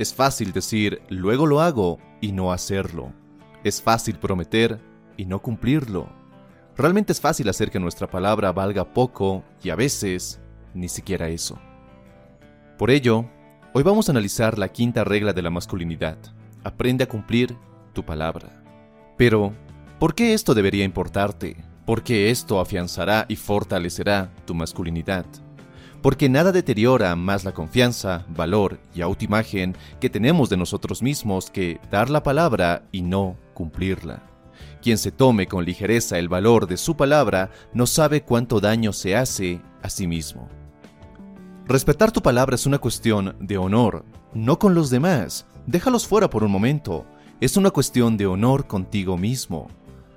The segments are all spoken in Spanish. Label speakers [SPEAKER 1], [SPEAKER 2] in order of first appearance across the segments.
[SPEAKER 1] Es fácil decir, luego lo hago y no hacerlo. Es fácil prometer y no cumplirlo. Realmente es fácil hacer que nuestra palabra valga poco y a veces ni siquiera eso. Por ello, hoy vamos a analizar la quinta regla de la masculinidad. Aprende a cumplir tu palabra. Pero, ¿por qué esto debería importarte? ¿Por qué esto afianzará y fortalecerá tu masculinidad? Porque nada deteriora más la confianza, valor y autoimagen que tenemos de nosotros mismos que dar la palabra y no cumplirla. Quien se tome con ligereza el valor de su palabra no sabe cuánto daño se hace a sí mismo. Respetar tu palabra es una cuestión de honor, no con los demás. Déjalos fuera por un momento. Es una cuestión de honor contigo mismo.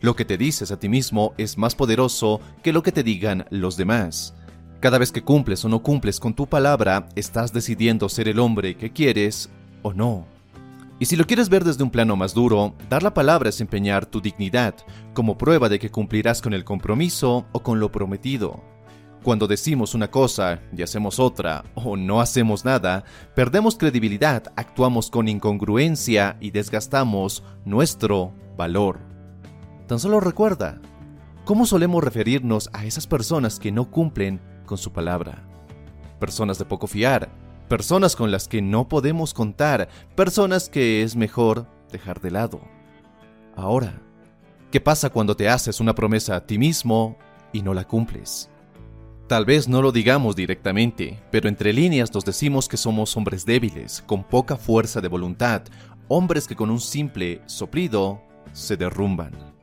[SPEAKER 1] Lo que te dices a ti mismo es más poderoso que lo que te digan los demás. Cada vez que cumples o no cumples con tu palabra, estás decidiendo ser el hombre que quieres o no. Y si lo quieres ver desde un plano más duro, dar la palabra es empeñar tu dignidad como prueba de que cumplirás con el compromiso o con lo prometido. Cuando decimos una cosa y hacemos otra o no hacemos nada, perdemos credibilidad, actuamos con incongruencia y desgastamos nuestro valor. Tan solo recuerda, ¿cómo solemos referirnos a esas personas que no cumplen con su palabra. Personas de poco fiar, personas con las que no podemos contar, personas que es mejor dejar de lado. Ahora, ¿qué pasa cuando te haces una promesa a ti mismo y no la cumples? Tal vez no lo digamos directamente, pero entre líneas nos decimos que somos hombres débiles, con poca fuerza de voluntad, hombres que con un simple soplido se derrumban.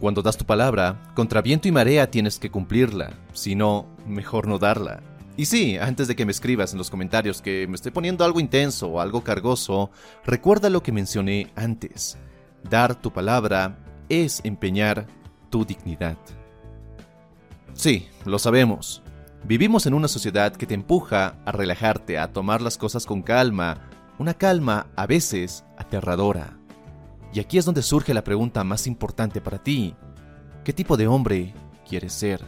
[SPEAKER 1] Cuando das tu palabra, contra viento y marea tienes que cumplirla, si no, mejor no darla. Y sí, antes de que me escribas en los comentarios que me estoy poniendo algo intenso o algo cargoso, recuerda lo que mencioné antes. Dar tu palabra es empeñar tu dignidad. Sí, lo sabemos. Vivimos en una sociedad que te empuja a relajarte, a tomar las cosas con calma, una calma a veces aterradora. Y aquí es donde surge la pregunta más importante para ti. ¿Qué tipo de hombre quieres ser?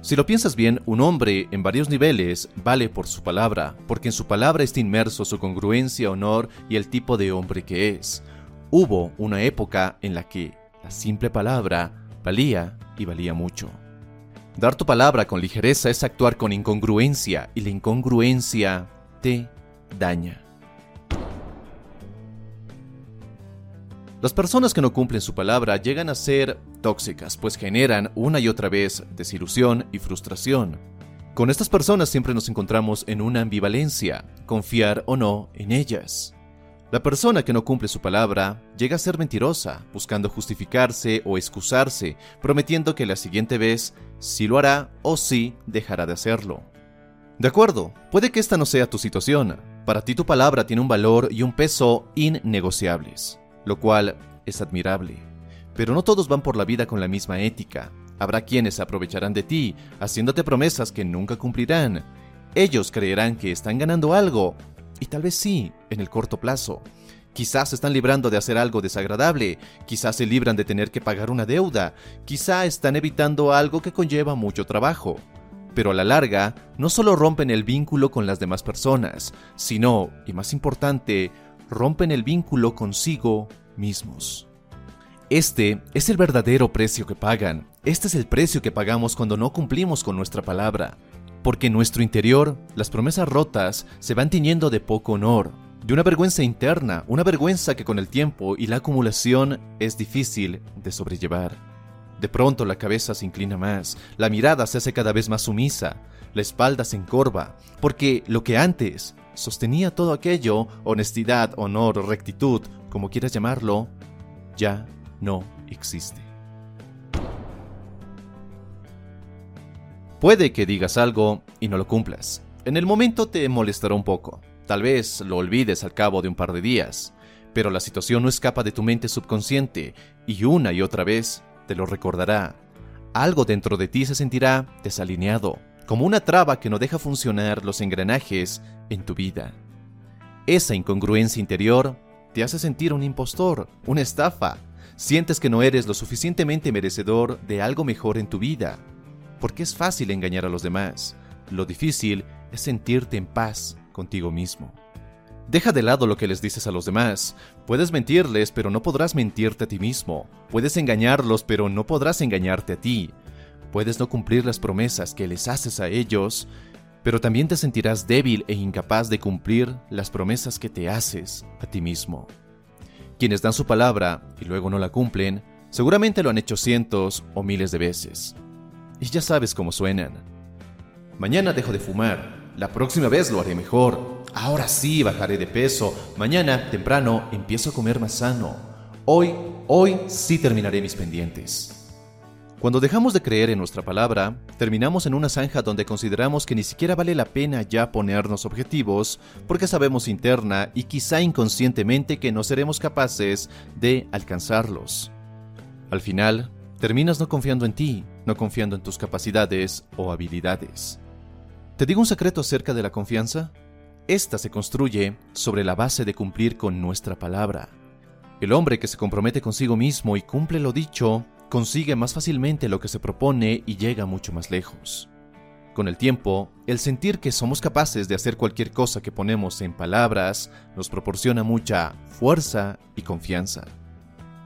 [SPEAKER 1] Si lo piensas bien, un hombre en varios niveles vale por su palabra, porque en su palabra está inmerso su congruencia, honor y el tipo de hombre que es. Hubo una época en la que la simple palabra valía y valía mucho. Dar tu palabra con ligereza es actuar con incongruencia y la incongruencia te daña. Las personas que no cumplen su palabra llegan a ser tóxicas, pues generan una y otra vez desilusión y frustración. Con estas personas siempre nos encontramos en una ambivalencia, confiar o no en ellas. La persona que no cumple su palabra llega a ser mentirosa, buscando justificarse o excusarse, prometiendo que la siguiente vez sí lo hará o sí dejará de hacerlo. De acuerdo, puede que esta no sea tu situación. Para ti tu palabra tiene un valor y un peso innegociables lo cual es admirable. Pero no todos van por la vida con la misma ética. Habrá quienes aprovecharán de ti, haciéndote promesas que nunca cumplirán. Ellos creerán que están ganando algo, y tal vez sí, en el corto plazo. Quizás se están librando de hacer algo desagradable, quizás se libran de tener que pagar una deuda, quizá están evitando algo que conlleva mucho trabajo. Pero a la larga, no solo rompen el vínculo con las demás personas, sino, y más importante, rompen el vínculo consigo mismos. Este es el verdadero precio que pagan. Este es el precio que pagamos cuando no cumplimos con nuestra palabra. Porque en nuestro interior, las promesas rotas se van tiñendo de poco honor, de una vergüenza interna, una vergüenza que con el tiempo y la acumulación es difícil de sobrellevar. De pronto la cabeza se inclina más, la mirada se hace cada vez más sumisa, la espalda se encorva, porque lo que antes sostenía todo aquello, honestidad, honor, rectitud, como quieras llamarlo, ya no existe. Puede que digas algo y no lo cumplas. En el momento te molestará un poco, tal vez lo olvides al cabo de un par de días, pero la situación no escapa de tu mente subconsciente y una y otra vez te lo recordará. Algo dentro de ti se sentirá desalineado, como una traba que no deja funcionar los engranajes en tu vida. Esa incongruencia interior te hace sentir un impostor, una estafa. Sientes que no eres lo suficientemente merecedor de algo mejor en tu vida. Porque es fácil engañar a los demás. Lo difícil es sentirte en paz contigo mismo. Deja de lado lo que les dices a los demás. Puedes mentirles, pero no podrás mentirte a ti mismo. Puedes engañarlos, pero no podrás engañarte a ti. Puedes no cumplir las promesas que les haces a ellos, pero también te sentirás débil e incapaz de cumplir las promesas que te haces a ti mismo. Quienes dan su palabra y luego no la cumplen, seguramente lo han hecho cientos o miles de veces. Y ya sabes cómo suenan. Mañana dejo de fumar, la próxima vez lo haré mejor. Ahora sí bajaré de peso. Mañana, temprano, empiezo a comer más sano. Hoy, hoy sí terminaré mis pendientes. Cuando dejamos de creer en nuestra palabra, terminamos en una zanja donde consideramos que ni siquiera vale la pena ya ponernos objetivos porque sabemos interna y quizá inconscientemente que no seremos capaces de alcanzarlos. Al final, terminas no confiando en ti, no confiando en tus capacidades o habilidades. ¿Te digo un secreto acerca de la confianza? Esta se construye sobre la base de cumplir con nuestra palabra. El hombre que se compromete consigo mismo y cumple lo dicho consigue más fácilmente lo que se propone y llega mucho más lejos. Con el tiempo, el sentir que somos capaces de hacer cualquier cosa que ponemos en palabras nos proporciona mucha fuerza y confianza.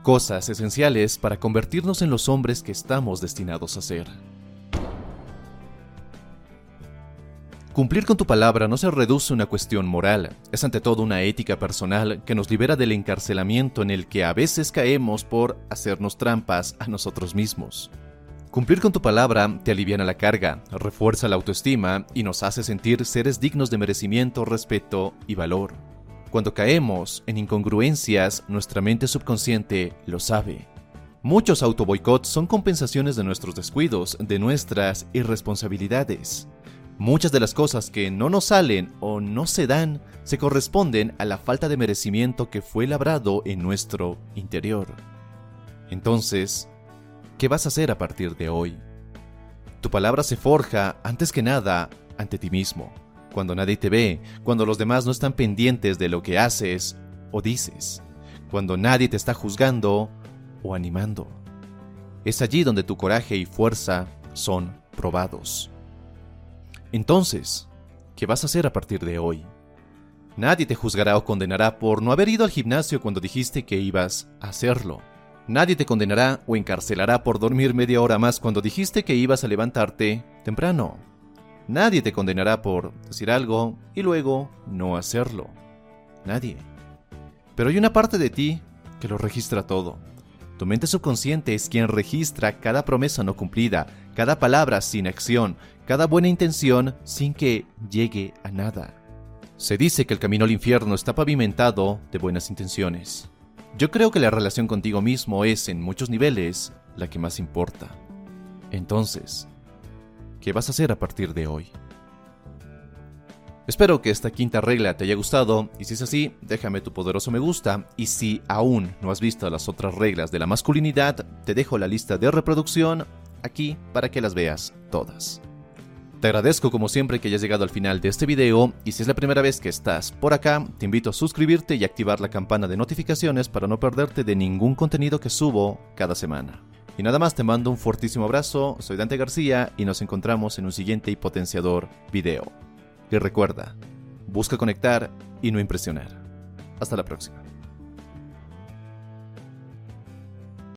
[SPEAKER 1] Cosas esenciales para convertirnos en los hombres que estamos destinados a ser. Cumplir con tu palabra no se reduce a una cuestión moral, es ante todo una ética personal que nos libera del encarcelamiento en el que a veces caemos por hacernos trampas a nosotros mismos. Cumplir con tu palabra te aliviana la carga, refuerza la autoestima y nos hace sentir seres dignos de merecimiento, respeto y valor. Cuando caemos en incongruencias, nuestra mente subconsciente lo sabe. Muchos autoboicots son compensaciones de nuestros descuidos, de nuestras irresponsabilidades. Muchas de las cosas que no nos salen o no se dan se corresponden a la falta de merecimiento que fue labrado en nuestro interior. Entonces, ¿qué vas a hacer a partir de hoy? Tu palabra se forja, antes que nada, ante ti mismo, cuando nadie te ve, cuando los demás no están pendientes de lo que haces o dices, cuando nadie te está juzgando o animando. Es allí donde tu coraje y fuerza son probados. Entonces, ¿qué vas a hacer a partir de hoy? Nadie te juzgará o condenará por no haber ido al gimnasio cuando dijiste que ibas a hacerlo. Nadie te condenará o encarcelará por dormir media hora más cuando dijiste que ibas a levantarte temprano. Nadie te condenará por decir algo y luego no hacerlo. Nadie. Pero hay una parte de ti que lo registra todo. Tu mente subconsciente es quien registra cada promesa no cumplida, cada palabra sin acción, cada buena intención sin que llegue a nada. Se dice que el camino al infierno está pavimentado de buenas intenciones. Yo creo que la relación contigo mismo es, en muchos niveles, la que más importa. Entonces, ¿qué vas a hacer a partir de hoy? Espero que esta quinta regla te haya gustado y si es así, déjame tu poderoso me gusta y si aún no has visto las otras reglas de la masculinidad, te dejo la lista de reproducción aquí para que las veas todas. Te agradezco como siempre que hayas llegado al final de este video y si es la primera vez que estás por acá, te invito a suscribirte y activar la campana de notificaciones para no perderte de ningún contenido que subo cada semana. Y nada más te mando un fortísimo abrazo, soy Dante García y nos encontramos en un siguiente y potenciador video. Y recuerda, busca conectar y no impresionar. Hasta la próxima.